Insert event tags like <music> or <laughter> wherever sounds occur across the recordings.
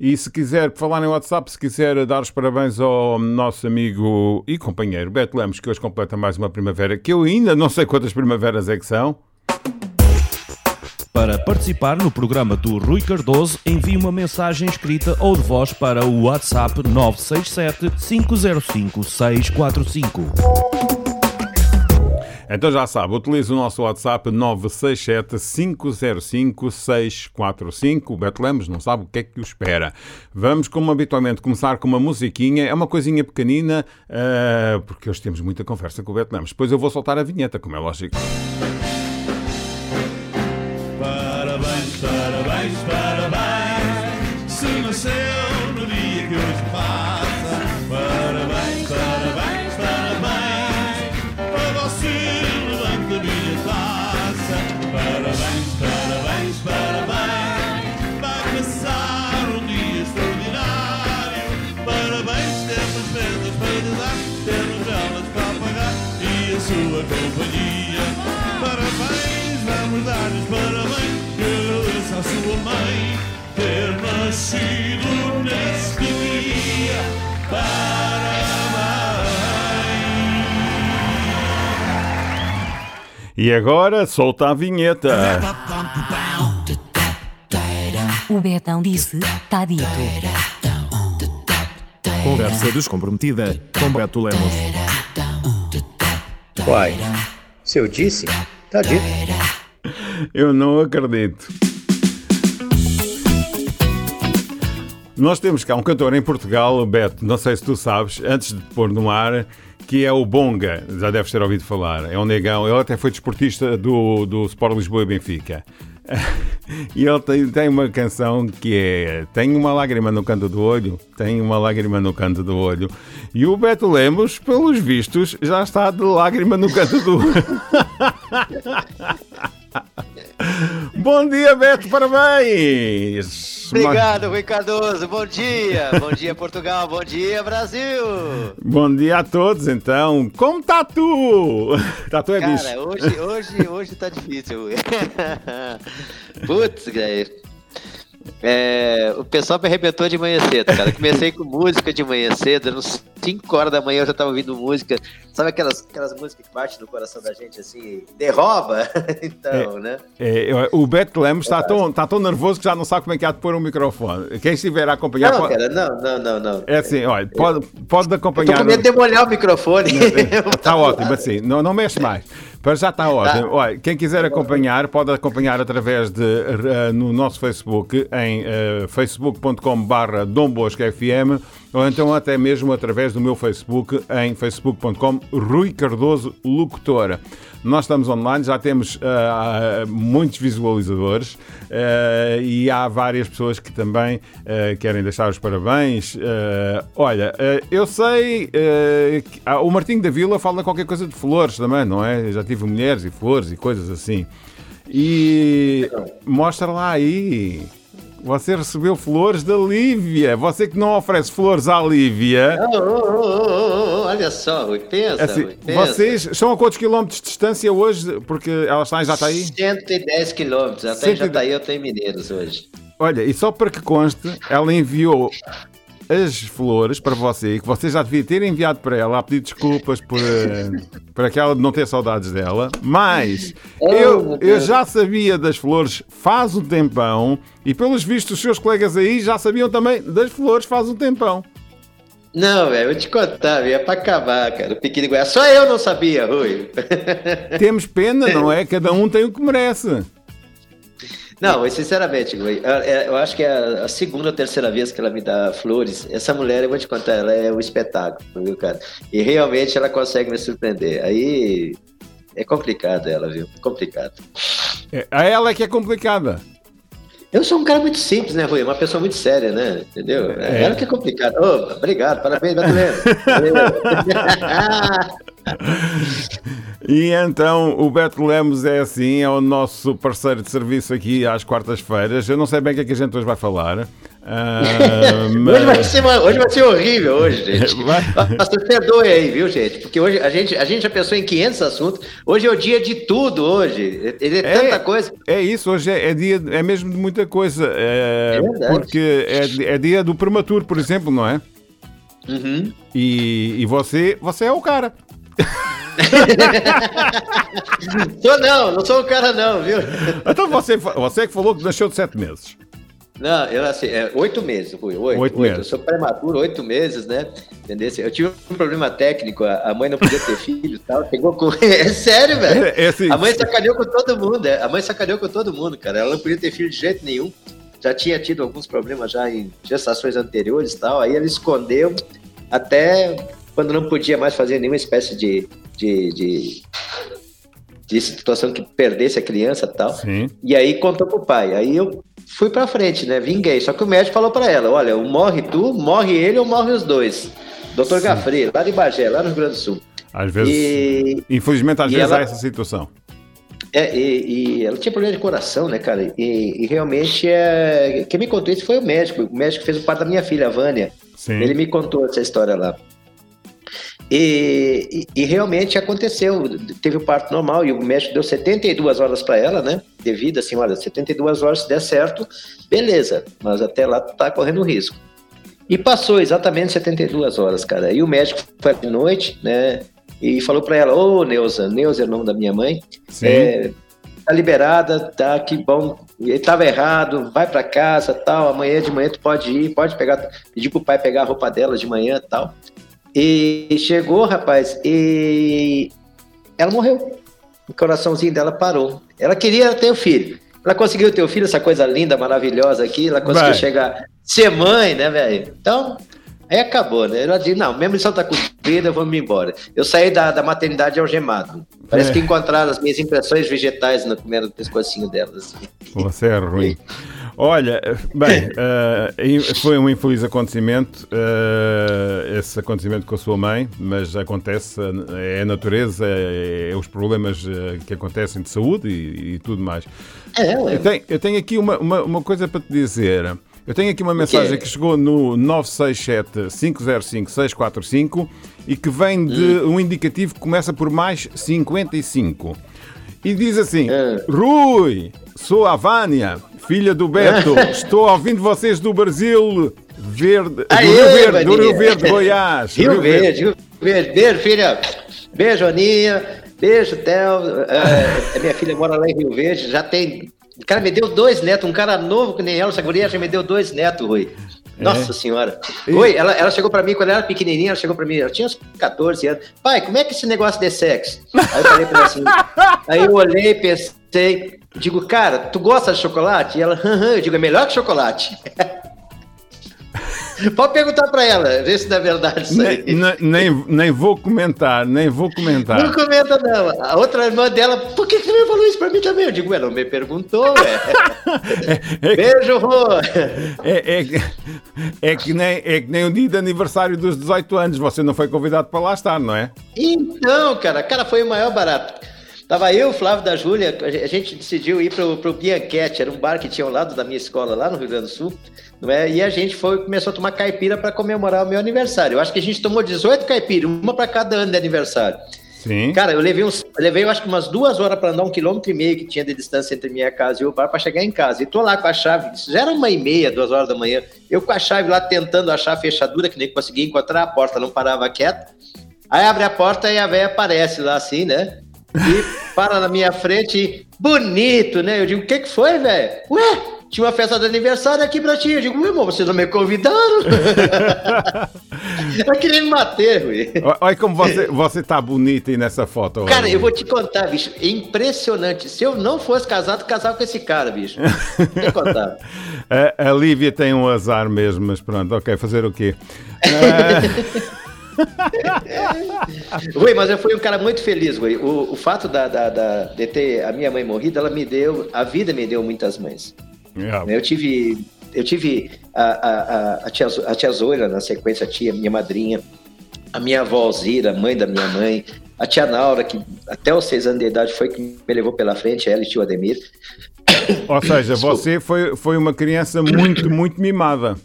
E se quiser falar em WhatsApp, se quiser dar os parabéns ao nosso amigo e companheiro Beto Lemos, que hoje completa mais uma primavera, que eu ainda não sei quantas primaveras é que são. Para participar no programa do Rui Cardoso, envie uma mensagem escrita ou de voz para o WhatsApp 967 505 645. Então já sabe, utilize o nosso WhatsApp 967-505-645. O Beto Lemos não sabe o que é que o espera. Vamos, como habitualmente, começar com uma musiquinha. É uma coisinha pequenina, uh, porque hoje temos muita conversa com o Beto Lemos. Depois eu vou soltar a vinheta, como é lógico. Que agradeço à sua mãe ter nascido neste dia. Parabéns. E agora, solta a vinheta. O Betão disse, tá dito. Conversa descomprometida com Beto Lemos. Uai, se eu disse, tá dito. Eu não acredito. Nós temos cá um cantor em Portugal, Beto, não sei se tu sabes, antes de pôr no ar, que é o Bonga, já deves ter ouvido falar. É um negão, ele até foi desportista do, do Sport Lisboa e Benfica. <laughs> E ele tem, tem uma canção que é Tem uma lágrima no canto do olho, tem uma lágrima no canto do olho. E o Beto Lemos, pelos vistos, já está de lágrima no canto do olho. <laughs> <laughs> Bom dia, Beto, parabéns! Obrigado, Rui Cardoso. Bom dia. Bom dia, Portugal. Bom dia, Brasil. Bom dia a todos, então. Como tá tu? Tatu é bicho. Cara, hoje, hoje, hoje tá difícil. Rui. <laughs> Putz, velho. É, o pessoal me arrebentou de manhã cedo, cara. Comecei com música de manhã cedo, às 5 horas da manhã eu já tava ouvindo música. Sabe aquelas, aquelas músicas que batem no coração da gente assim, derroba? <laughs> então, né? É, o Beto Lemos está tão, tá tão nervoso que já não sabe como é que há de pôr o microfone. Quem estiver a acompanhar. Não, pode- cara, não, não, não, não. É assim, olha, pode, pode Eu tô acompanhar. com medo de molhar o microfone. Está ótimo, assim, não, não mexe mais. Para já está ótimo. Olha, quem quiser acompanhar, pode acompanhar através de eh, no nosso Facebook, em eh, facebook.com.br Dom Bosco FM, ou então até mesmo através do meu Facebook, em facebook.com Rui Cardoso Locutora. Nós estamos online, já temos ah, muitos visualizadores ah, e há várias pessoas que também ah, querem deixar os parabéns. Olha, eu sei que- o Martinho da Vila fala qualquer coisa de flores também, não é? Eu já tive mulheres e flores e coisas assim. E mostra lá aí. Você recebeu flores da Lívia. Você que não oferece flores à Lívia. Oh, oh, oh, oh, oh, olha só, Rui, pensa, Assim, Rui, pensa. vocês estão a quantos quilómetros de distância hoje? Porque ela está, já está aí? 110 quilômetros, até 110. Jataí eu tenho Mineiros hoje. Olha, e só para que conste, ela enviou as flores para você, e que você já devia ter enviado para ela a pedir desculpas por, eh, por aquela de não ter saudades dela, mas Oh, eu, eu já sabia das flores faz um tempão, e pelos vistos os seus colegas aí já sabiam também das flores faz um tempão. Não, velho, vou te contar, velho, é pra acabar, cara. O Piqui de Goiás. Só eu não sabia, Rui. Temos pena, não é? <laughs> Cada um tem o que merece. Não, mas sinceramente, Rui, eu- acho que é a segunda ou terceira vez que ela me dá flores. Essa mulher, eu vou te contar, ela é um espetáculo, viu, cara? E realmente ela consegue me surpreender. Aí é complicado ela, viu? Complicado. É, a ela é que é complicada. Eu sou um cara muito simples, né, Rui? Uma pessoa muito séria, né? Entendeu? É, É. ela que é complicado. Ô, obrigado, parabéns. Valeu. <laughs> <laughs> E então o Beto Lemos é assim, é o nosso parceiro de serviço aqui às quartas-feiras. Eu não sei bem o que é que a gente hoje vai falar. ah, <laughs> Hoje, vai mas... ser, uma- hoje vai ser horrível, hoje, gente. <laughs> Vai. Nossa, perdoe aí, viu, gente? Porque hoje a gente, a gente já pensou em 500 assuntos. Hoje é o dia de tudo, hoje. É, é tanta coisa. É isso, hoje é, é dia, é mesmo de muita coisa. É, É porque é, é dia do prematuro, por exemplo, não é? Uhum. E, e você, você é o cara. <laughs> <laughs> Sou não, não sou o cara não, viu? Então você, você que falou que nasceu de sete meses. Não, eu assim, é oito meses, Rui, oito, Oito oito. meses. Eu sou prematuro, oito meses, né? Entendeu? Eu tive um problema técnico, a mãe não podia ter <laughs> filho e tal, pegou com... <laughs> É sério, velho. É, é assim, A mãe sacaneou com todo mundo, é. A mãe sacaneou com todo mundo, cara. Ela não podia ter filho de jeito nenhum. Já tinha tido alguns problemas já em gestações anteriores e tal. Aí ela escondeu até quando não podia mais fazer nenhuma espécie de, de, de, de situação que perdesse a criança e tal. Sim. E aí contou pro pai. Aí eu fui pra frente, né? Vinguei. Só que o médico falou pra ela: olha, ou morre tu, morre ele ou morre os dois. Doutor Gafri, lá de Bagé, lá no Rio Grande do Sul. Às vezes, E, infelizmente, às e vezes ela- há essa situação. é, e, e ela tinha problema de coração, né, cara? E, e realmente, é... quem me contou isso foi o médico. O médico fez o parto da minha filha, a Vânia. Sim. Ele me contou essa história lá. E, e- e realmente aconteceu. Teve o parto normal e o médico deu 72 horas para ela, né? Devido assim, olha, 72 horas, se der certo, beleza. Mas até lá tá correndo risco. E passou exatamente 72 horas, cara. E o médico foi de noite, né? E falou para ela: Ô, Neuza, Neuza é o nome da minha mãe. É, tá liberada, tá, que bom. Ele tava errado, vai para casa, tal. Amanhã de manhã tu pode ir, pode pegar, pedir pro pai pegar a roupa dela de manhã, tal. E chegou, rapaz, e ela morreu. O coraçãozinho dela parou. Ela queria ter o filho. Ela conseguiu ter o filho, essa coisa linda, maravilhosa aqui. Ela conseguiu Vai. chegar, ser mãe, né, velho? Então, aí acabou, né? Ela disse: não, minha missão tá cumprida, vamos embora. Eu saí da, da maternidade algemado. Parece É. que encontraram as minhas impressões vegetais no primeiro pescocinho delas. Você é ruim. <laughs> Olha, bem, eh, foi um infeliz acontecimento, eh, esse acontecimento com a sua mãe, mas acontece, é a natureza, é, é os problemas eh, que acontecem de saúde e, e tudo mais. É, Eu ué. tenho, eu tenho aqui uma, uma, uma coisa para te dizer. Eu tenho aqui uma mensagem que chegou no 967-505-645 e que vem de um indicativo que começa por mais 55. E diz assim: Ah. Rui, sou a Vânia, filha do Beto, <laughs> estou ouvindo vocês do Brasil Verde, do Aê, Rio Verde, do. Rio Verde, Goiás. Rio Verde, Rio Verde. Beijo, filha. Beijo, Aninha. Beijo, Theo. É, a minha filha mora lá em Rio Verde. Já tem. O cara me deu dois netos. Um cara novo que nem ela, essa guria já me deu dois netos, Rui. Nossa senhora. Oi, ela, ela chegou pra mim quando ela era pequenininha, ela chegou pra mim, ela tinha uns 14 anos. Pai, como é que é esse negócio de sexo? Aí eu falei pra ela assim. <laughs> aí eu olhei, pensei, digo, cara, tu gosta de chocolate? E ela, aham, eu digo, é melhor que chocolate. <laughs> Pode perguntar pra ela, ver se é verdade isso aí. Nem, nem- nem, vou comentar, nem vou comentar. Não comenta, não. A outra irmã dela, por que, você falou isso pra mim também? Eu digo, ué, não me perguntou. <laughs> É que- Beijo, Rô. É, é, que- é, que nem, é que nem o dia de aniversário dos 18 anos, você não foi convidado para lá estar, não é? Então, cara, cara, foi o maior barato. Tava eu, Flávio da Júlia, a gente decidiu ir pro, pro Bianchetti, era um bar que tinha ao lado da minha escola, lá no Rio Grande do Sul, não é? E a gente foi, começou a tomar caipira para comemorar o meu aniversário. Eu acho que a gente tomou 18 caipiras, uma para cada ano de aniversário. Sim. Cara, eu levei, uns, eu levei eu acho que umas duas horas para andar um quilômetro e meio que tinha de distância entre minha casa e o bar para chegar em casa. E tô lá com a chave, já era uma e meia, duas horas da manhã. Eu com a chave lá tentando achar a fechadura, que nem conseguia encontrar, a porta não parava quieta. Aí abre a porta e a velha aparece lá assim, né? E para na minha frente, e, bonito, né? Eu digo, o que que foi, velho? Ué, tinha uma festa de aniversário aqui pra ti. Eu digo, meu irmão, vocês não me convidaram? <laughs> eu queria me mater, Rui. Olha como você, você tá bonita aí nessa foto. Cara, eu vou te contar, bicho. É impressionante. Se eu não fosse casado, casava com esse cara, bicho. Vou te contar. A, <laughs> a Lívia tem um azar mesmo, mas pronto, ok, fazer o quê? <laughs> <laughs> Rui, mas eu fui um cara muito feliz, Rui. O, o fato da, da- da- de ter a minha mãe morrido, ela me deu. A vida me deu muitas mães. Ah, Eu tive. Eu tive a, a, a, tia, a tia Zoila, na sequência, a tia, minha madrinha, a minha avó Alzira, mãe da minha mãe, a tia Naura, que até os seis anos de idade foi que me levou pela frente, ela e tio Ademir. Ou seja, <coughs> você foi, foi uma criança muito, muito mimada.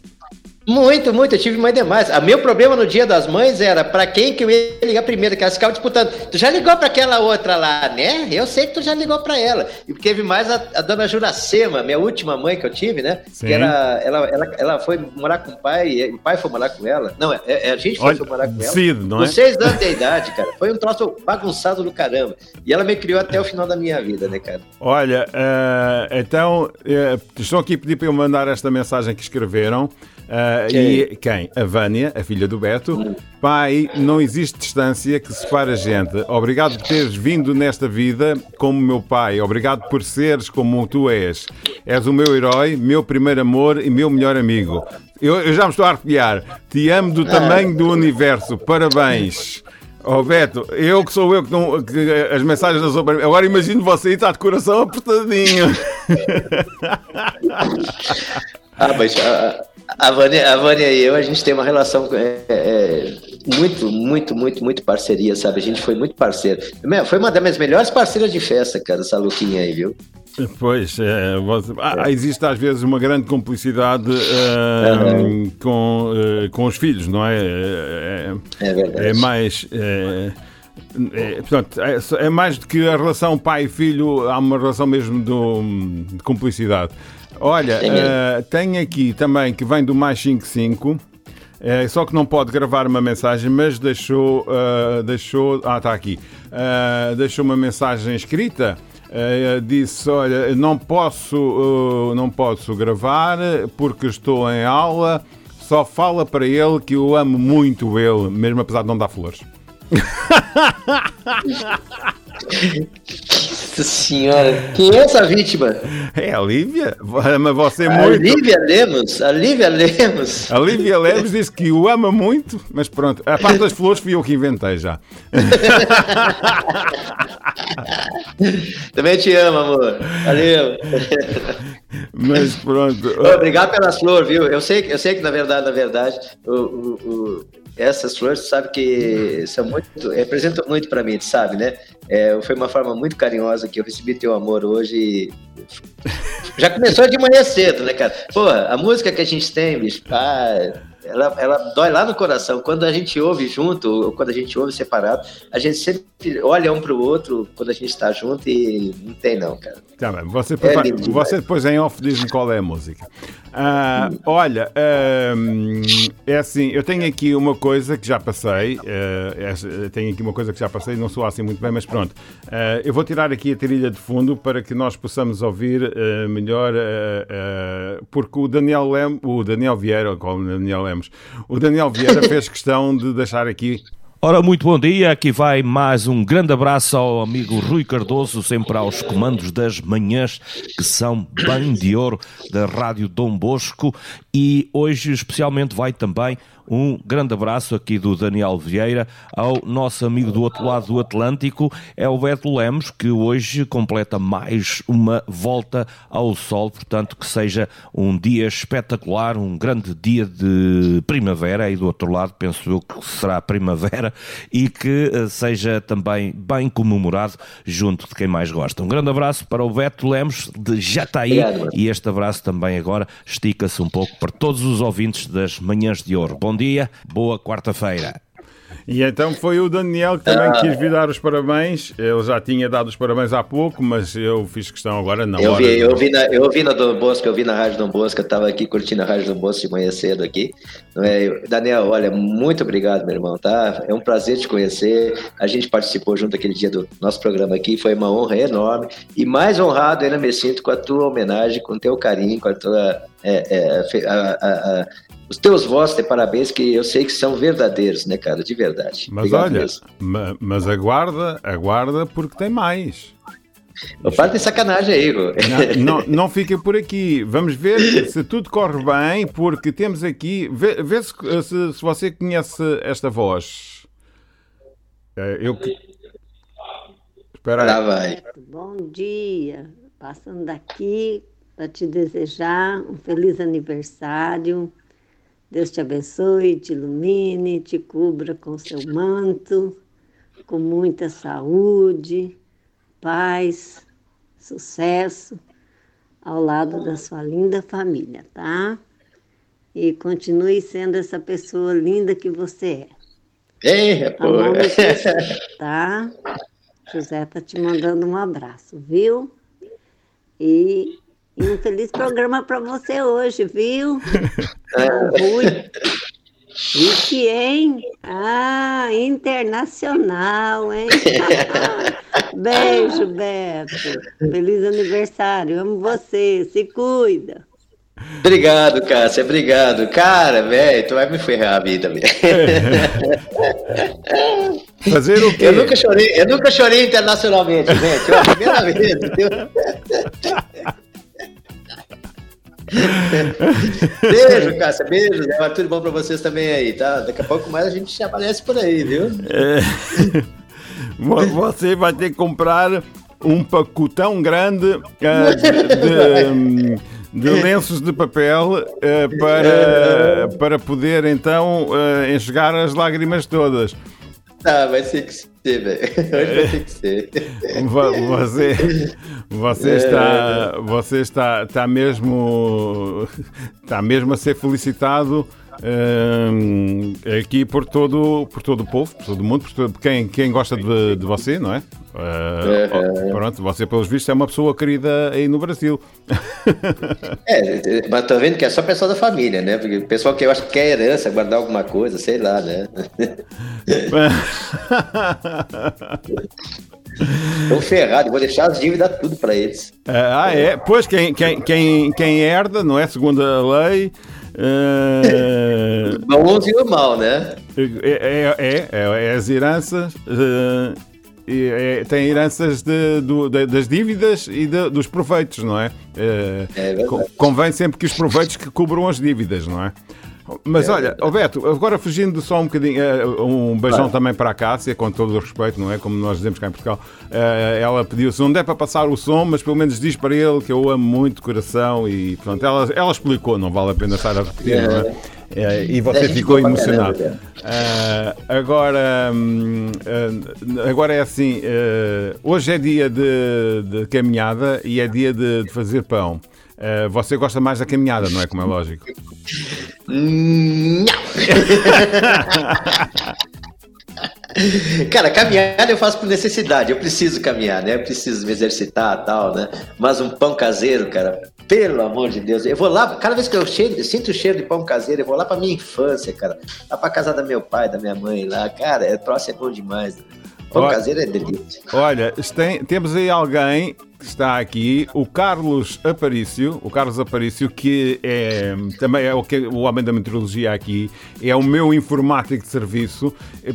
Muito, muito, eu tive mãe demais. O meu problema no dia das mães era pra quem que eu ia ligar primeiro, que elas ficavam disputando. Tu já ligou pra aquela outra lá, né? Eu sei que tu já ligou pra ela. E teve mais a, a dona Juracema, minha última mãe que eu tive, né? Sim. Que era, ela, ela, ela foi morar com o pai, e o pai foi morar com ela. Não, é, é, a gente foi, Olha, foi morar com ela. Cid, não Com é? seis anos de idade, cara. Foi um troço bagunçado do caramba. E ela me criou até o final da minha vida, né, cara? Olha, eh, então, eh, estou aqui pedir para eu mandar esta mensagem que escreveram. Eh, e quem? A Vânia, a filha do Beto. Pai, não existe distância que separe a gente. Obrigado por teres vindo nesta vida como meu pai. Obrigado por seres como tu és. És o meu herói, meu primeiro amor e meu melhor amigo. Eu, eu já me estou a arrepiar. Te amo do tamanho do universo. Parabéns. Oh Beto, eu que sou eu que, não, que as mensagens não são para mim. Agora imagino você e está de coração apertadinho. Ah, a, a, Vânia, a Vânia e eu, a gente tem uma relação é, é, muito, muito, muito, muito parceria, sabe? A gente foi muito parceiro. Foi uma das minhas melhores parceiras de festa, cara, essa Luquinha aí, viu? Pois, é, você- ah, existe às vezes uma grande cumplicidade eh, com, eh, com os filhos, não é? É, É verdade. é mais. É, é, portanto, é, é mais do que a relação pai e filho, há uma relação mesmo do- de cumplicidade. Olha, É eh, tem aqui também que vem do mais 55. É, só que não pode gravar uma mensagem, mas deixou. ah, deixou ah, está aqui. Ah, deixou uma mensagem escrita. Ah, disse: Olha, não posso, não posso gravar porque estou em aula. Só fala para ele que eu amo muito ele, mesmo apesar de não dar flores. Nossa senhora, quem é essa vítima? É a Lívia? Ama você A muito. Lívia Lemos, a Lívia Lemos. A Lívia Leves disse que o ama muito, mas pronto, a parte das flores fui eu que inventei já. Também te amo, amor. Valeu. Mas pronto. Obrigado pelas flores, viu? Eu sei, eu sei que, na verdade, na verdade, o, o- o- essas flores, tu sabe que são muito, representam muito pra mim, tu sabe, né? É, foi uma forma muito carinhosa que eu recebi teu amor hoje. Já começou de manhã cedo, né, cara? Porra, a música que a gente tem, bicho, ah, ela, ela dói lá no coração. Quando a gente ouve junto, ou quando a gente ouve separado, a gente sempre olha um pro outro quando a gente tá junto e não tem não, cara. Tá você, lindo demais. você depois em off diz-me qual é a música. Ah, olha, ahm, é assim, eu tenho aqui uma coisa que já passei, esta- tenho aqui uma coisa que já passei, não sou assim muito bem, mas pronto. Ah, eu vou tirar aqui a trilha de fundo para que nós possamos ouvir eh, melhor, porque o Daniel Lem, o Daniel Vieira, qual é o Daniel Lemos, o Daniel Vieira <laughs> fez questão de deixar aqui Ora, muito bom dia. Aqui vai mais um grande abraço ao amigo Rui Cardoso, sempre aos comandos das manhãs, que são bem de ouro da Rádio Dom Bosco. E hoje, especialmente, vai também um grande abraço aqui do Daniel Vieira ao nosso amigo do outro lado do Atlântico, é o Beto Lemos, que hoje completa mais uma volta ao sol. Portanto, que seja um dia espetacular, um grande dia de primavera. Aí do outro lado, penso eu que será primavera e que eh, seja também bem comemorado junto de quem mais gosta. Um grande abraço para o Beto Lemos de Jataí e este abraço também agora estica-se um pouco para todos os ouvintes das Manhãs de Ouro. Bom dia, boa quarta-feira. E então foi o Daniel que também quis vir dar os parabéns. Ele já tinha dado os parabéns há pouco, mas eu fiz questão agora na Eu vi, eu vi na, eu vi na Dom Bosco, eu vi na Rádio Dom Bosco, eu tava aqui curtindo a Rádio Dom Bosco de manhã cedo aqui. Não é? Daniel, olha, muito obrigado, meu irmão, tá? É um prazer te conhecer. A gente participou junto aquele dia do nosso programa aqui, foi uma honra enorme. E mais honrado ainda me sinto com a tua homenagem, com o teu carinho, com a tua. é, é, a- a- a- os teus votos de parabéns, que eu sei que são verdadeiros, né, cara? De verdade. Mas Obrigado olha, ma- mas aguarda, aguarda porque tem mais. Para de sacanagem aí. Não, não, <laughs> não fica por aqui. Vamos ver se tudo corre bem, porque temos aqui. Vê, vê se, se- se você conhece esta voz. Eh, Eu. Espera Lá aí. vai. Bom dia, passando daqui para te desejar um feliz aniversário. Deus te abençoe, te ilumine, te cubra com seu manto. com muita saúde, paz, sucesso ao lado da sua linda família, tá? E continue sendo essa pessoa linda que você é. Ei, Tá pô. filho? <laughs> tá? José tá te mandando um abraço, viu? E, e um feliz programa para você hoje, viu? Ô, Rui. Vicky, hein? Ah, internacional, hein? <laughs> Beijo, Beto. Feliz aniversário. Amo você. Se cuida. Obrigado, Cássia, obrigado. Cara, velho, tu vai me ferrar a vida, velho. Fazer o quê? Eu nunca chorei, eu nunca chorei internacionalmente, gente. É a primeira vez, viu? <laughs> Beijo, Cássia, beijo. Né? Tudo bom pra vocês também aí, tá? Daqui a pouco mais a gente aparece por aí, viu? <laughs> Vo- Você vai ter que comprar um pacotão grande eh, de, de- de lenços de papel eh, para, para poder então eh, enxugar as lágrimas todas. Tá, vai ter que ser, velho. <laughs> Hoje vai ter que ser. Vo- Você, você está, você está, está mesmo, está mesmo a ser felicitado hum, aqui por todo, por todo o povo, por todo o mundo, por todo, quem, quem gosta de, de você, não é? Ó, pronto, você pelos vistos é uma pessoa querida aí no Brasil. <laughs> É, mas tô vendo que é só pessoal da família, né? Porque o pessoal que eu acho que quer herança, guardar alguma coisa, sei lá, né? <laughs> Estão ferrados, vou deixar as dívidas tudo pra eles. Ah, é? Pois quem, quem, quem, quem herda, não é? Segundo a lei. Ah, Bons e o mal, né? É, é, é, é as heranças. e é- tem heranças de- do- da- das dívidas e de- dos proveitos, não é? Eh, É convém sempre que os proveitos que cobram as dívidas, não é? Mas olha, Alberto, agora fugindo só um bocadinho, eh, um beijão também para a Cássia, com todo o respeito, não é? Como nós dizemos cá em Portugal. Eh, ela pediu, se não der para passar o som, mas pelo menos diz para ele que eu amo muito de coração e pronto, ela, ela explicou, não vale a pena estar a repetir, não é? Eh, e você É ficou emocionado. Ah, agora, ah, agora é assim: ah, hoje é dia de, de caminhada e é dia de, de fazer pão. Ah, você gosta mais da caminhada, não é? Como é lógico. <laughs> Cara, caminhada eu faço por necessidade. Eu preciso caminhar, né? Eu preciso me exercitar tal, né? Mas um pão caseiro, cara, pelo amor de Deus. Eu vou lá, cada vez que eu cheiro, eu sinto o cheiro de pão caseiro, eu vou lá pra minha infância, cara. Lá pra casa da meu pai, da minha mãe lá. Cara, é troço é bom demais. Né? Pão Olha- caseiro é delícia. Olha, tem- temos aí alguém que está aqui, o Carlos Aparício, o Carlos Aparício, que é, também é o, que- o homem da meteorologia aqui, é o meu informático de serviço.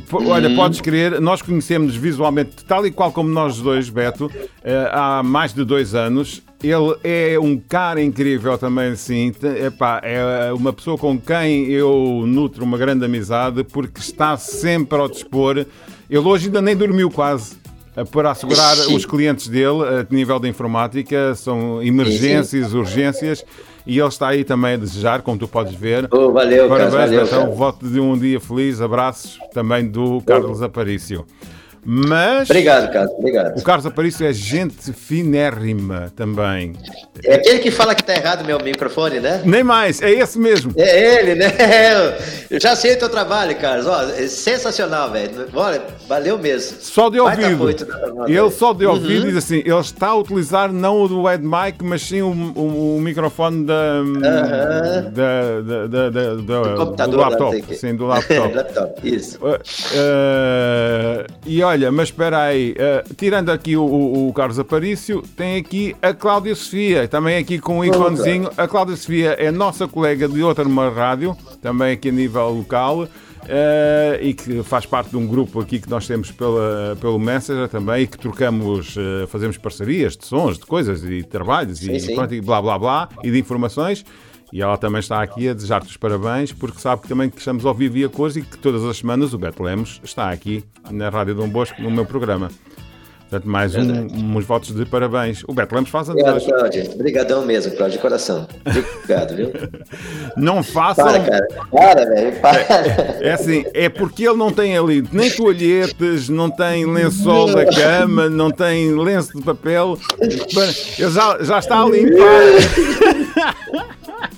Po- Olha, podes crer, nós conhecemos visualmente, tal e qual como nós dois, Beto, eh, há mais de dois anos. Ele é um cara incrível também, sim. Epá, é uma pessoa com quem eu nutro uma grande amizade porque está sempre ao dispor. Ele hoje ainda nem dormiu quase eh, para assegurar Sim. os clientes dele a nível da informática, são emergências, urgências, e ele está aí também a desejar, como tu podes ver. Oh, valeu. Parabéns, Valeu, então, cara. voto de um dia feliz, abraços também do Carlos Aparício. Mas Obrigado, cara. Obrigado. o Carlos Aparício é gente finérrima também. É aquele que fala que tá errado meu microfone, né? Nem mais, é esse mesmo. É ele, né? <laughs> Eu já sei o teu trabalho, Carlos. Ó, é sensacional, velho. Olha, valeu mesmo. Só de ouvido. nós, Ele só de ouvido diz assim: ele está a utilizar não o do Ed Mic, mas sim o, o- o microfone da, da, da, da, da- da- computador do lá, laptop. não sei o quê. Sim, do laptop. <laughs> Laptop, Isso. Uh, uh, e olha, mas espera aí, uh, tirando aqui o, o- o Carlos Aparício, tem aqui a Cláudia Sofia, também aqui com um iconezinho. A Cláudia Sofia é nossa colega de outra numa rádio, também aqui a nível local. uh, e que faz parte de um grupo aqui que nós temos pela, pelo Messenger também, e que trocamos, uh, fazemos parcerias de sons, de coisas e de trabalhos e, sim. pronto, e blá blá blá e de informações. E ela também está aqui a desejar-te os parabéns, porque sabe que também que estamos ao vivo e a cores e que todas as semanas o Beto Lemos está aqui na Rádio Dom Bosco, no meu programa. Portanto, mais um, uns votos de parabéns. O Beto Lemos faz Obrigado. Cláudio. Obrigadão mesmo, Cláudio, de coração. Obrigado, viu? <laughs> Não façam. Para, cara. Para, velho. Para. É assim, é porque ele não tem ali nem toalhetes, não tem lençol da cama, não tem lenço de papel. <laughs> Ele já, já está a limpar. <laughs>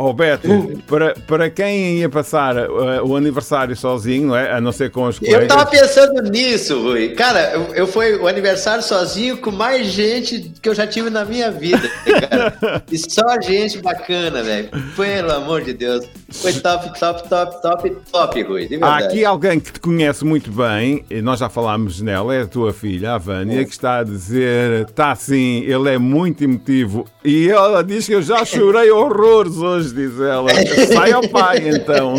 Oh Beto, para, para quem ia passar uh, o aniversário sozinho, não é? a não ser com os Eu colegas. tava pensando nisso, Rui. Cara, eu, eu fui o aniversário sozinho com mais gente que eu já tive na minha vida, cara. <laughs> E só gente bacana, velho. Pelo amor de Deus. Foi top, top, top, top, top, Rui. Há aqui alguém que te conhece muito bem, e nós já falámos nela, é a tua filha, a Vânia, que está a dizer, está assim, ele é muito emotivo. E ela diz que eu já chorei horrores hoje, diz ela. Sai ao pai, então.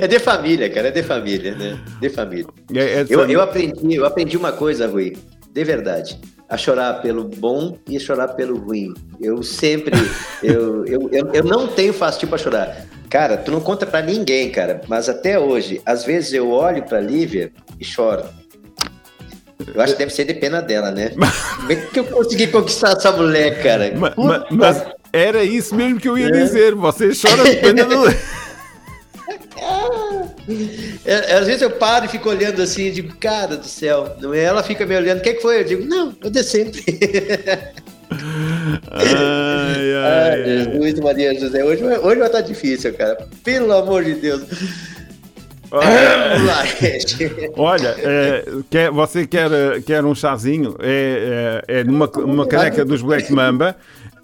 É de família, cara, é de família, né? De família. É- é Eu, eu aprendi, eu aprendi uma coisa, Rui, de verdade. A chorar pelo bom e a chorar pelo ruim. Eu sempre. <laughs> eu, eu, eu, eu não tenho fácil pra chorar. Cara, tu não conta pra ninguém, cara. Mas até hoje, às vezes eu olho pra Lívia e choro. Eu acho que deve ser de pena dela, né? <laughs> Como é que eu consegui conquistar essa mulher, cara? Ma- Puta ma- mas era isso mesmo que eu ia dizer. Você chora de pena do. <laughs> É, às vezes eu paro e fico olhando assim e digo, cara do céu, não é? Ela fica me olhando, o que, que foi? Eu digo, não, eu de sempre. Ai, ai, Ai, ai. Jesus, Maria José, hoje, vai- hoje vai estar difícil, cara. Pelo amor de Deus. Olha, Vamos lá, <laughs> gente. Olha, é, quer- você quer, quer um chazinho? É, é, é numa, numa caneca dos Black Mamba.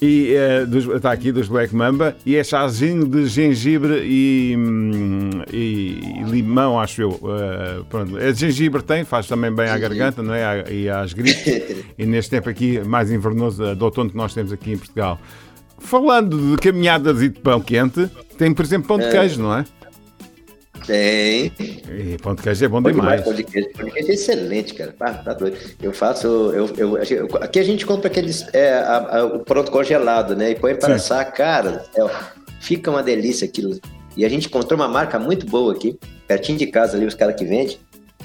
E é, dos- está aqui dos Black Mamba e é chazinho de gengibre e, hum, e- e limão, acho eu. Eh, pronto. É gengibre tem, faz também bem à garganta não é? E às gripes. <laughs> e neste tempo aqui mais invernoso eh, de outono que nós temos aqui em Portugal. Falando de caminhadas e de pão quente, tem por exemplo pão de queijo, não é? Tem. E queijo é bom demais. De queijo é excelente, cara. Ah, tá doido. Eu faço. Eu, eu, eu- aqui a gente compra aqueles. É, a- a- o pronto congelado, né? E põe para assar, cara. céu, Fica uma delícia aquilo. E a gente encontrou uma marca muito boa aqui, pertinho de casa ali, os caras que vendem.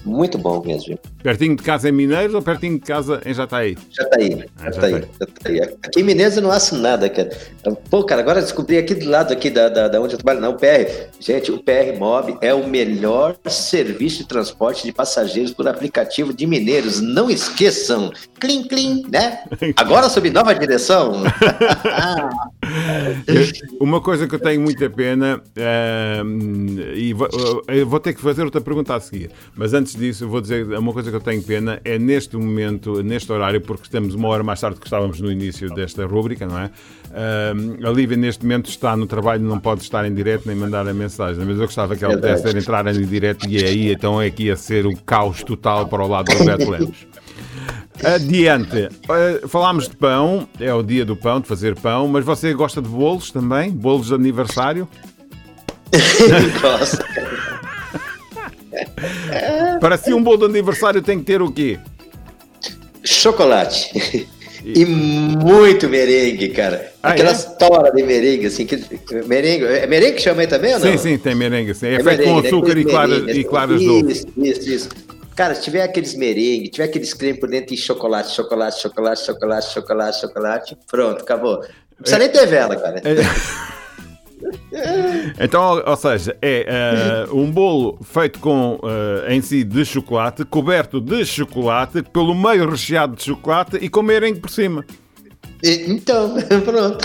Muito bom mesmo. Pertinho de casa em Mineiros ou pertinho de casa em Jataí? Já tá aí, Ah, já, já tá aí, tá já tá aí. Aqui em Minas eu não asso nada, cara. Pô, cara, agora descobri aqui do lado aqui da, da, da onde eu trabalho, não, o PR. Gente, o PR Mob é o melhor serviço de transporte de passageiros por aplicativo de mineiros. Não esqueçam. Clim, clim, né? <laughs> Agora sob nova direção. <laughs> Uma coisa que eu tenho muita pena, ehm, e vou, eu vou ter que fazer outra pergunta a seguir, mas antes disso, eu vou dizer uma coisa que eu tenho pena é neste momento, neste horário, porque estamos uma hora mais tarde que estávamos no início desta rúbrica, não é? Ehm, a Lívia, neste momento, está no trabalho, não pode estar em direto nem mandar a mensagem, mas eu gostava que ela Verdade. pudesse entrar em direto e aí então é que ia ser o caos total para o lado do Beto Lemos. Adiante. Uh, falámos de pão, é o dia do pão, de fazer pão, mas você gosta de bolos também? Bolos de aniversário? Gosto. <laughs> Para si um bolo de aniversário tem que ter o quê? Chocolate. E muito merengue, cara. Ah, Aquelas é? toras de merengue, assim. Que, merengue. É merengue que chama aí também ou não? Sim, sim, tem merengue. Sim. É, É feito com merengue, né? açúcar e claras, e claras de ovo. Isso, isso, isso. Cara, se tiver aqueles merengue, tiver aqueles creme por dentro de chocolate, chocolate, chocolate, chocolate, chocolate, chocolate, pronto, acabou. Não precisa nem ter vela, cara. <laughs> Então, ou seja, é uh, um bolo feito com uh, em si de chocolate, coberto de chocolate, pelo meio recheado de chocolate e com merengue por cima. Então, <laughs> pronto.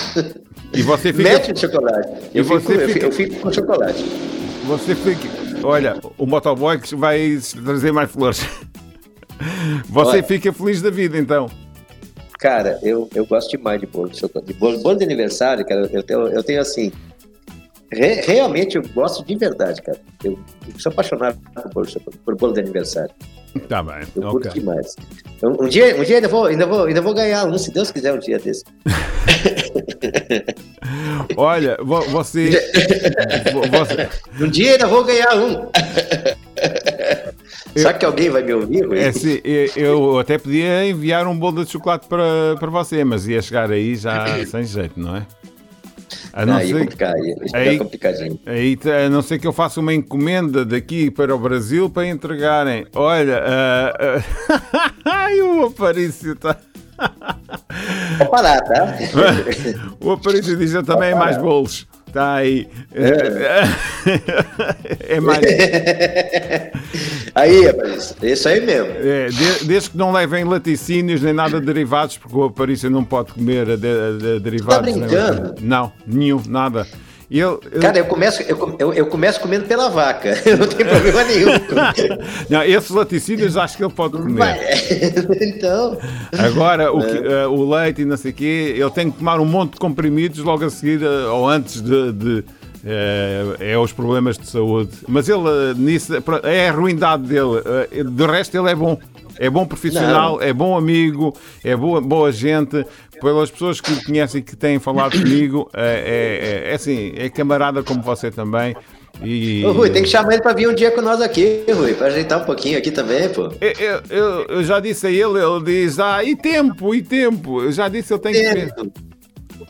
E você fica. Mete o chocolate. Eu, E fico, você eu, fico, fica- eu fico com chocolate. Você fica. Olha, o motoboy que vai trazer mais flores. Você Olha. fica feliz da vida, então. Cara, eu, eu gosto demais de bolo de chocolate. De bolo, bolo de aniversário, cara, eu tenho, eu tenho assim. Re- realmente eu gosto de verdade, cara. Eu, eu sou apaixonado por bolo, de chocolate, por bolo de aniversário. Tá bem. Eu curto demais. Um, um dia, um dia ainda, vou, ainda, vou, ainda vou ganhar um, se Deus quiser, um dia desse. <laughs> Olha, vo- você. <laughs> vo- você Um dia ainda vou ganhar um. <laughs> Será que alguém vai me ouvir? É, se- eu até podia enviar um bolo de chocolate para, para você, mas ia chegar aí já sem jeito, não é? A não aí ser- é aí, aí- é complicadinho. Aí, t- a não ser que eu faça uma encomenda daqui para o Brasil para entregarem. Olha, ah, ah, <laughs> ai, o Aparício está. Pode parar, tá? <laughs> O Aparício diz eu também é mais bolos. Está aí. É <laughs> mais. <laughs> Aí, rapaz, isso aí mesmo. É, de- desde que não levem laticínios nem nada de derivados, porque o Aparício não pode comer de- de- derivados. nem- brincando? Não, nenhum, nada. E Ele, ele- Cara, eu começo, eu, eu, eu começo comendo pela vaca. <laughs> Eu não tenho problema nenhum. <laughs> não, esses laticínios acho que ele pode comer. Mas- então. Agora, o, que- eh, o leite e não sei o quê, ele tem que tomar um monte de comprimidos logo a seguir eh, ou antes de. de, eh, é os problemas de saúde. Mas ele, eh, nisso, é a ruindade dele. Eh, De resto, ele é bom. É bom profissional, é bom amigo, é boa, boa gente. Pelas pessoas que o conhecem e que têm falado comigo, é, é, é assim, é camarada como você também. E, Ô, Rui, tem que chamar ele pra vir um dia com nós aqui, Rui, pra ajeitar um pouquinho aqui também, pô. Eu, eu- eu- eu já disse a ele, ele diz, ah, e tempo, e tempo. Eu já disse, ele tem que ver.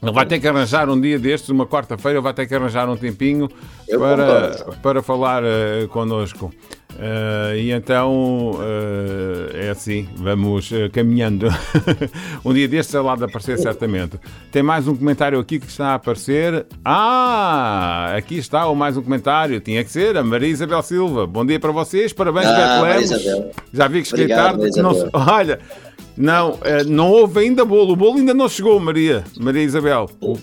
Ele vai ter que arranjar um dia destes, uma quarta-feira, vai ter que arranjar um tempinho Eu para, concordo. para falar eh, connosco. Eh, e então eh, é assim, vamos eh, caminhando. <laughs> um dia destes é lá de aparecer certamente. Tem mais um comentário aqui que está a aparecer. Ah, aqui está o mais um comentário. Tinha que ser a Maria Isabel Silva. Bom dia para vocês, parabéns, Ah, Beto Lemos. Já vi que cheguei tarde. Não, <laughs> olha, não, eh, não houve ainda bolo. O bolo ainda não chegou, Maria. Maria Isabel. O-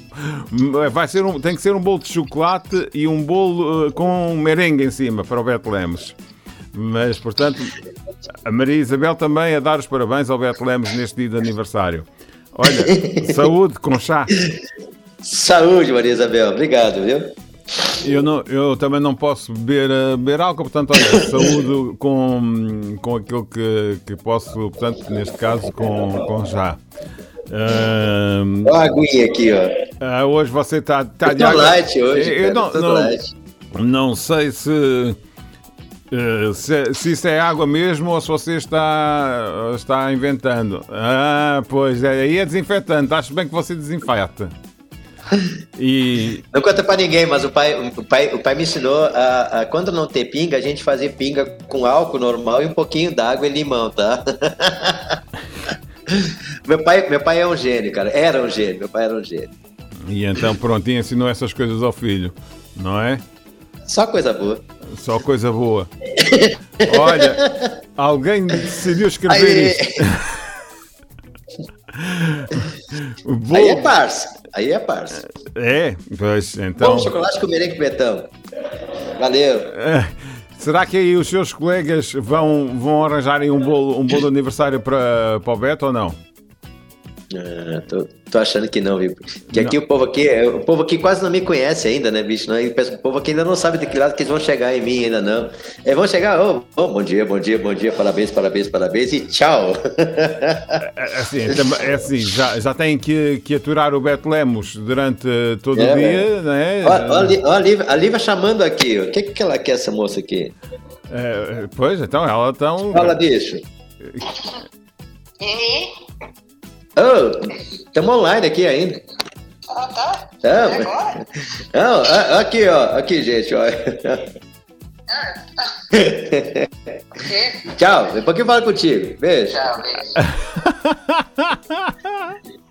Vai ser um, tem que ser um bolo de chocolate e um bolo eh, com merengue em cima para o Beto Lemos. Mas, portanto, a Maria Isabel também a dar os parabéns ao Beto Lemos neste dia de aniversário. Olha, <laughs> saúde com chá. Saúde, Maria Isabel. Obrigado, viu? Eu, não, eu também não posso beber, eh, beber álcool, portanto, olha, <coughs> saúde com, com aquilo que, que posso, portanto, neste caso, com, com. Ahm, Olha a aguinha aqui, ó. ah, hoje você está tá Eu tô light hoje, Eu não, tô não, light. não sei se, eh, se, se isso é água mesmo ou se você está, está inventando. Ah, pois, é, aí é desinfetante. Acho bem que você desinfeta. E, Não conta pra ninguém, mas o pai, o pai, o pai me ensinou a, a quando não ter pinga, a gente fazer pinga com álcool normal e um pouquinho d'água e limão, tá? <laughs> meu, pai, meu pai é um gênio, cara. Era um gênio, meu pai era um gênio. e então, pronto, e ensinou essas coisas ao filho, não é? Só coisa boa. Só coisa boa. Olha, alguém decidiu escrever Aí, isto. <laughs> O aí é parça. Aí é parça. É, pois, então. Bom chocolate com merengue betão. Valeu. eh, será que aí os seus colegas vão, vão arranjarem um bolo, um bolo de aniversário para, para o Beto ou não? Ah, tô, tô achando que não, viu? Que aqui o povo aqui, é- o povo aqui quase não me conhece ainda, né, bicho? Não, E o povo aqui ainda não sabe de que lado que eles vão chegar em mim ainda não. Eles vão chegar, ô, ô, bom dia, bom dia, bom dia, parabéns, parabéns, parabéns e tchau. É assim, é tam- é assim já, já têm que, que aturar o Beto Lemos durante todo É, o dia, né? Olha, olha, a Lívia, a Lívia chamando aqui, o que, que ela quer, essa moça aqui? É, pois, então ela então. Fala, bicho. Ô, estamos online aqui ainda. Ah, tá. Tamo. Agora? Não, a- aqui, ó. Aqui, gente, ó. O quê? Tchau, depois que eu falo contigo. Beijo. Tchau, beijo.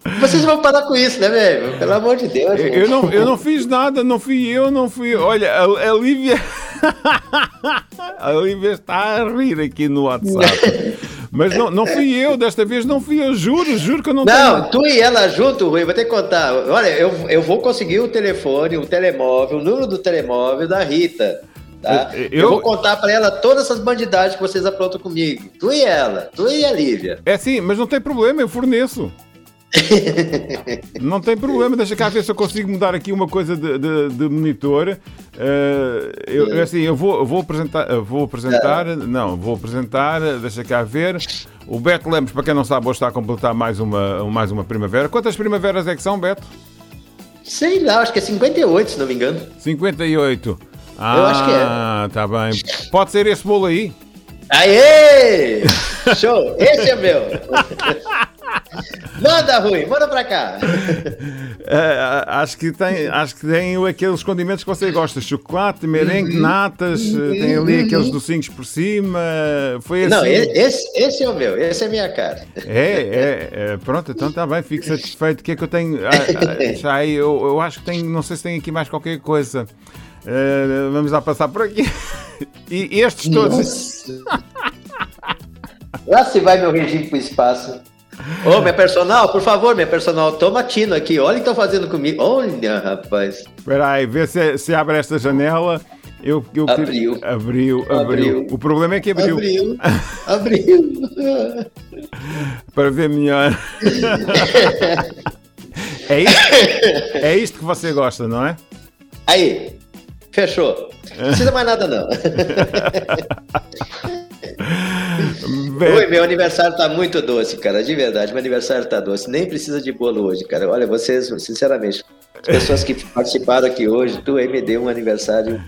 <laughs> Vocês vão parar com isso, né, velho? Pelo amor de Deus. Eu eu não, eu não fiz nada, não fui eu, não fui. Olha, a, a Lívia. <laughs> a Lívia está a rir aqui no WhatsApp. <laughs> Mas não, não fui eu, desta vez não fui eu, juro, juro que eu não, Não, tenho. tu e ela junto, Rui, vou ter que contar. Olha, eu, eu vou conseguir o telefone, o telemóvel, o número do telemóvel da Rita. Tá? Eu- Eu, eu- vou contar pra ela todas essas bandidades que vocês aprontam comigo. Tu e ela, tu e a Lívia. É sim, mas não tem problema, eu forneço. Não tem problema, deixa cá ver se eu consigo mudar aqui uma coisa de, de- de monitor. Eh, eu, assim, eu vou, vou apresentar, vou apresentar, não, vou apresentar, deixa cá ver. O Beto Lemos, para quem não sabe, hoje está a completar mais uma, mais uma primavera. Quantas primaveras é que são, Beto? Sei lá, acho que é 58, se não me engano. 58. Ah, Eu acho que é. tá bem. Pode ser esse bolo aí? Aê! Show! Esse é meu! Manda, Rui, manda pra cá. Ah, acho, que tem, acho que tem aqueles condimentos que você gosta: chocolate, merengue, Uhum. natas, tem ali aqueles docinhos por cima. Foi assim. Não, esse, esse é o meu, esse é a minha cara. É, é, é, pronto, então está bem, fico satisfeito. O que é que eu tenho? Ah, ah, <laughs> já aí, eu, eu acho que tenho, não sei se tem aqui mais qualquer coisa. Ah, vamos lá passar por aqui. <laughs> E estes todos. Lá se vai meu regime pro espaço. Ô, minha personal, por favor, minha personal, toma tino aqui. Olha o que estão fazendo comigo. Olha, rapaz. Espera aí, vê se, se abre esta janela. Eu, eu Abriu. Abriu, abriu. Abriu. O problema é que abriu. Abriu. <laughs> Abriu. Para ver melhor. <laughs> é, isto, é isto que você gosta, não é? Aí, fechou. Não precisa mais nada, não. Bem, <laughs> Oi, meu aniversário tá muito doce, cara. De verdade, meu aniversário tá doce. Nem precisa de bolo hoje, cara. Olha, vocês, sinceramente, as pessoas que participaram aqui hoi, tu aí me deu um aniversário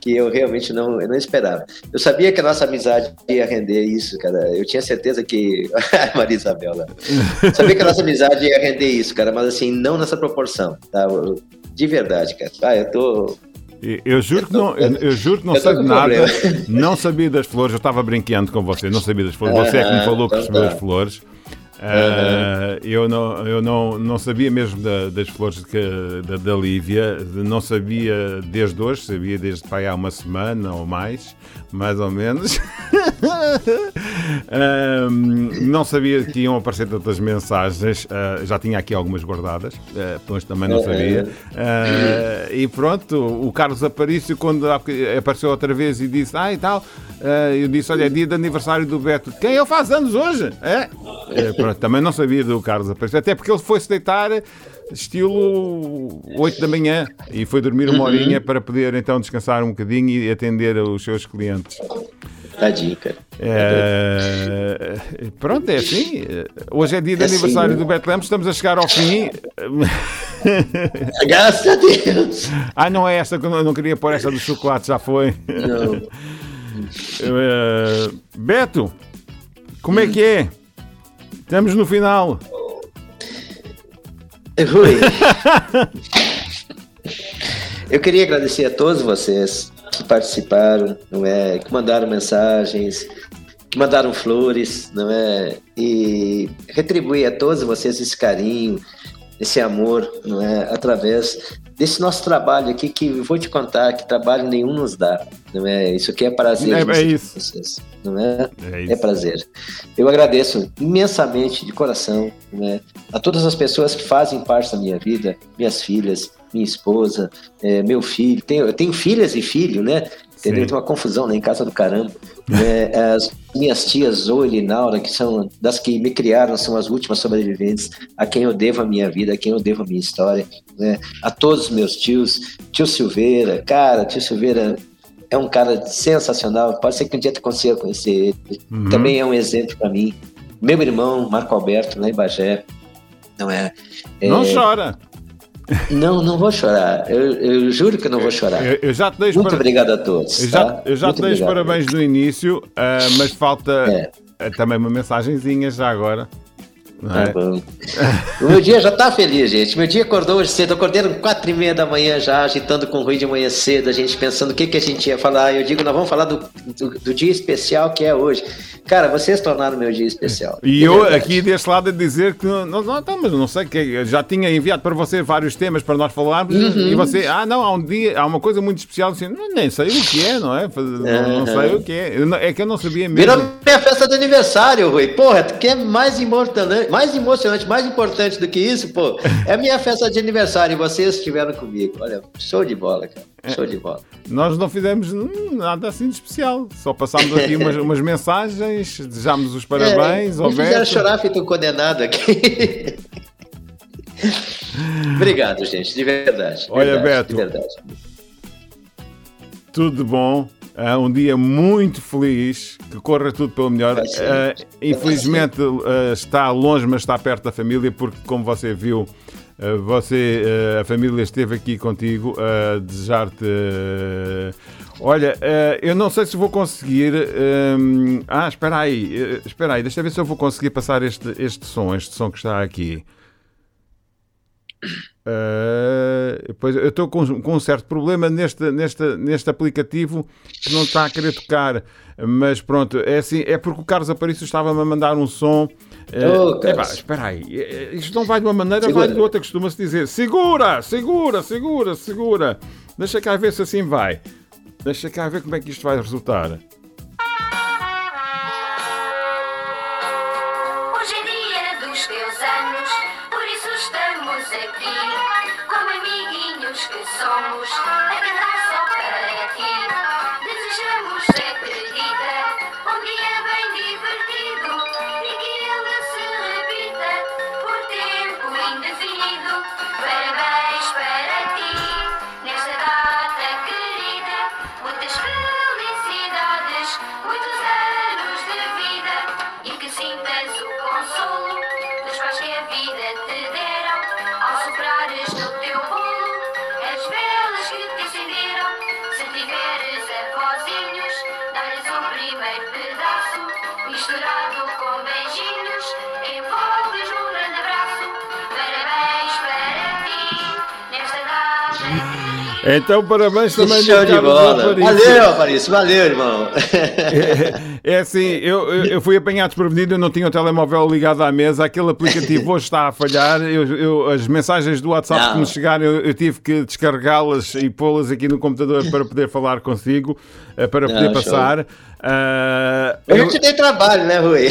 que eu realmente não, eu não esperava. Eu sabia que a nossa amizade ia render isso, cara. Eu tinha certeza que. <laughs> Maria Isabel, lá. Sabia que a nossa amizade ia render isso, cara, mas assim, não nessa proporção, tá? De verdade, cara. Ah, eu tô. Eu juro que não, eu, juro que não sei nada. Não sabia das flores. Eu estava brincando com você. Não sabia das flores. Você é que me falou que então recebeu tá. as flores. Ah, eu não, eu não, não sabia mesmo da- das flores que, da, da Lívia, não sabia desde hoje, sabia desde pai há uma semana ou mais, mais ou menos. <laughs> Ah, não sabia que iam aparecer tantas mensagens, ah, já tinha aqui algumas guardadas, mas também não sabia. Ah, e pronto, o Carlos Aparício, quando apareceu outra vez e disse, ah e tal, eu disse, olha, é dia de aniversário do Beto. Quem ele faz anos hoje? É? É, pronto, também não sabia do Carlos Aparício, até porque ele foi-se deitar estilo 8 da manhã e foi dormir uma horinha para poder então descansar um bocadinho e atender os seus clientes. Tadinho, cara. É, pronto, é assim. Hoje é dia de É assim, aniversário né? do Beto Lemos, estamos a chegar ao fim. <laughs> Graças a Deus. Ah, não é essa que eu não- queria pôr essa do chocolate, já foi. Não. Eh, <laughs> Beto, como é que é? Estamos no final. Rui. <laughs> Eu queria agradecer a todos vocês que participaram, não é? Que mandaram mensagens, que mandaram flores, não é? E retribuir a todos vocês esse carinho, esse amor, não é? Através desse nosso trabalho aqui que eu vou te contar que trabalho nenhum nos dá, não é? Isso aqui é prazer. É- é isso. vocês, não é? É É isso. prazer. Eu agradeço imensamente, de coração, né, a todas as pessoas que fazem parte da minha vida, minhas filhas, minha esposa, eh, meu filho. Tenho, eu tenho filhas e filho, né? Entendeu? Sim. Tem uma confusão né, em casa do caramba. né? <laughs> As minhas tias Zoe e Naura, que são das que me criaram, são as últimas sobreviventes, a quem eu devo a minha vida, a quem eu devo a minha história. Né? A todos os meus tios, tio Silveira, cara, tio Silveira é um cara sensacional. Pode ser que um dia tu consiga conhecer ele. Uhum. Também é um exemplo para mim. Meu irmão, Marco Alberto, lá em Bagé. Não é? é- Não chora. Não, não vou chorar. Eu, eu juro que não vou chorar. Eu, eu já te dei os Muito para- obrigado a todos. Eu já, tá? eu já Muito te dei os parabéns no início, ah, mas falta É. ah, também uma mensagenzinha já agora. Tá é? bom. O meu dia já tá feliz, gente. Meu dia acordou hoje cedo. Acordei às quatro e meia da manhã já, agitando com o Rui de manhã cedo, a gente pensando o que, que a gente ia falar. Eu digo, nós vamos falar do, do, do dia especial que é hoje. Cara, vocês tornaram meu dia especial. E eu verdade. aqui deste lado a dizer que não, não, mas não sei que já tinha enviado para você vários temas para nós falarmos Uhum. e você, ah não, há um dia, há uma coisa muito especial assim, não, nem sei o que é, não é? Não, não sei o que é. É que eu não sabia mesmo. Virou minha festa de aniversário, Rui. Porra, tu quer mais emocionante, mais emocionante, mais importante do que isso, pô? É a minha festa de aniversário e vocês estiveram comigo. Olha, show de bola, cara. Show de bola. Nós não fizemos nada assim de especial, só passámos aqui <laughs> umas, umas mensagens, desejámos os parabéns É, me fizeram chorar feito um condenado aqui. <laughs> Obrigado, gente, de verdade. Olha, verdade, Beto. De verdade. Tudo de bom. Ah, um dia muito feliz, que corra tudo pelo melhor. Ah, infelizmente ah, está longe, mas está perto da família, porque como você viu, você, a família esteve aqui contigo a desejar-te Olha, eu não sei se vou conseguir. ah, espera aí, espera aí, deixa eu ver se eu vou conseguir passar este, este som, este som que está aqui. Eh, pois eu estou com, com um certo problema neste, neste, neste aplicativo que não está a querer tocar, mas pronto, é assim, é porque o Carlos Aparício estava-me a mandar um som. Ô, Carlos. epá, espera aí, eh, isto não vai de uma maneira, Segura. vai de outra, costuma-se dizer segura, segura, segura, segura. Deixa cá ver se assim vai. Deixa cá ver como é que isto vai resultar. Então, parabéns também Show de bola. Aparício. Valeu, Aparício. Valeu, irmão. É, é assim, eu, eu- fui apanhado desprevenido, eu não tinha o telemóvel ligado à mesa, aquele aplicativo hoje está a falhar, eu, eu- as mensagens do WhatsApp Não. que me chegaram, eu, eu tive que descarregá-las e pô-las aqui no computador para poder falar consigo, eh, para poder Não, show. passar. Ah, Hoje eu- eu te dei trabalho, né, Rui?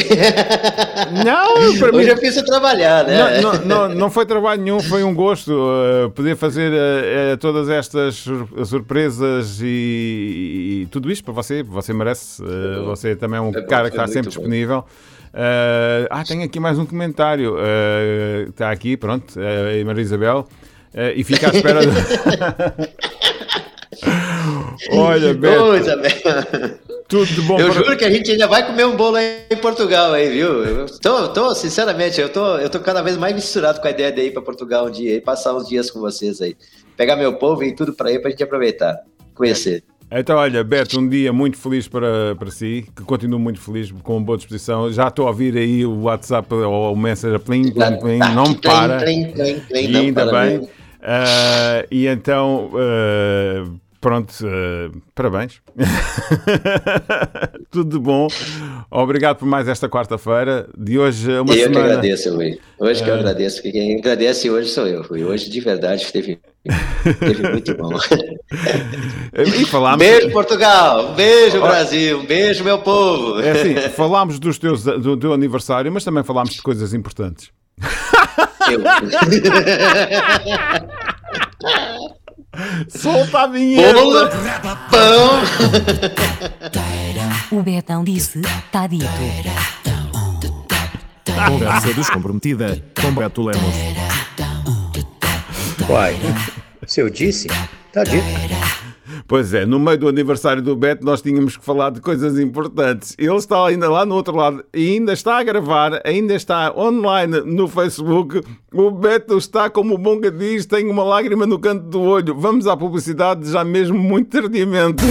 não, <laughs> para mim, Hoje eu fiz trabalhar, né? Não, não, não, não foi trabalho nenhum, foi um gosto uh, poder fazer uh, uh, todas estas sur- surpresas e, e tudo isto para você. Você merece. uh, você também é um Foi bom, cara que está sempre muito bom. disponível. Uh, ah, tem aqui mais um comentário. Uh, está aqui, pronto, uh, Maria Isabel. Uh, e fica à espera. De... <laughs> Olha, Beto, Coisa, velho. tudo de bom Eu juro que a gente ainda vai comer um bolo aí em Portugal aí, viu? Eu tô, tô, sinceramente, eu tô, eu tô cada vez mais misturado com a ideia de ir para Portugal um dia e passar uns dias com vocês aí. Pegar meu povo e tudo para ir pra gente aproveitar, conhecer. Então, olha, Beto, um dia muito feliz para, para si, que continuo muito feliz, com boa disposição. Já estou a ouvir aí o WhatsApp ou o Messenger, plim, plim, plim, não Plim, para. plim, plim, plim, E não ainda bem. Ah, e então, ah, pronto, ah, parabéns. <laughs> Tudo de bom. Obrigado por mais esta quarta-feira. De hoje, uma eu que semana. agradeço, Rui. Hoje que eu É. agradeço, que quem agradece hoje sou eu, Rui. Hoje, de verdade, teve, teve muito bom. E falámos. Beijo, Portugal! Beijo, Brasil! Beijo, meu povo! É assim, falámos dos teus, do teu aniversário, mas também falámos de coisas importantes. Eu. <laughs> Solta a vinheta! Pão! O Betão disse, tá dito. Conversa descomprometida com Beto Lemos. Uai, se eu disse, tá dito. Pois é, no meio do aniversário do Beto nós tínhamos que falar de coisas importantes. Ele está ainda lá no outro lado e ainda está a gravar, ainda está online no Facebook. O Beto está, como o Bonga diz, tem uma lágrima no canto do olho. Vamos à publicidade já mesmo muito tardiamente.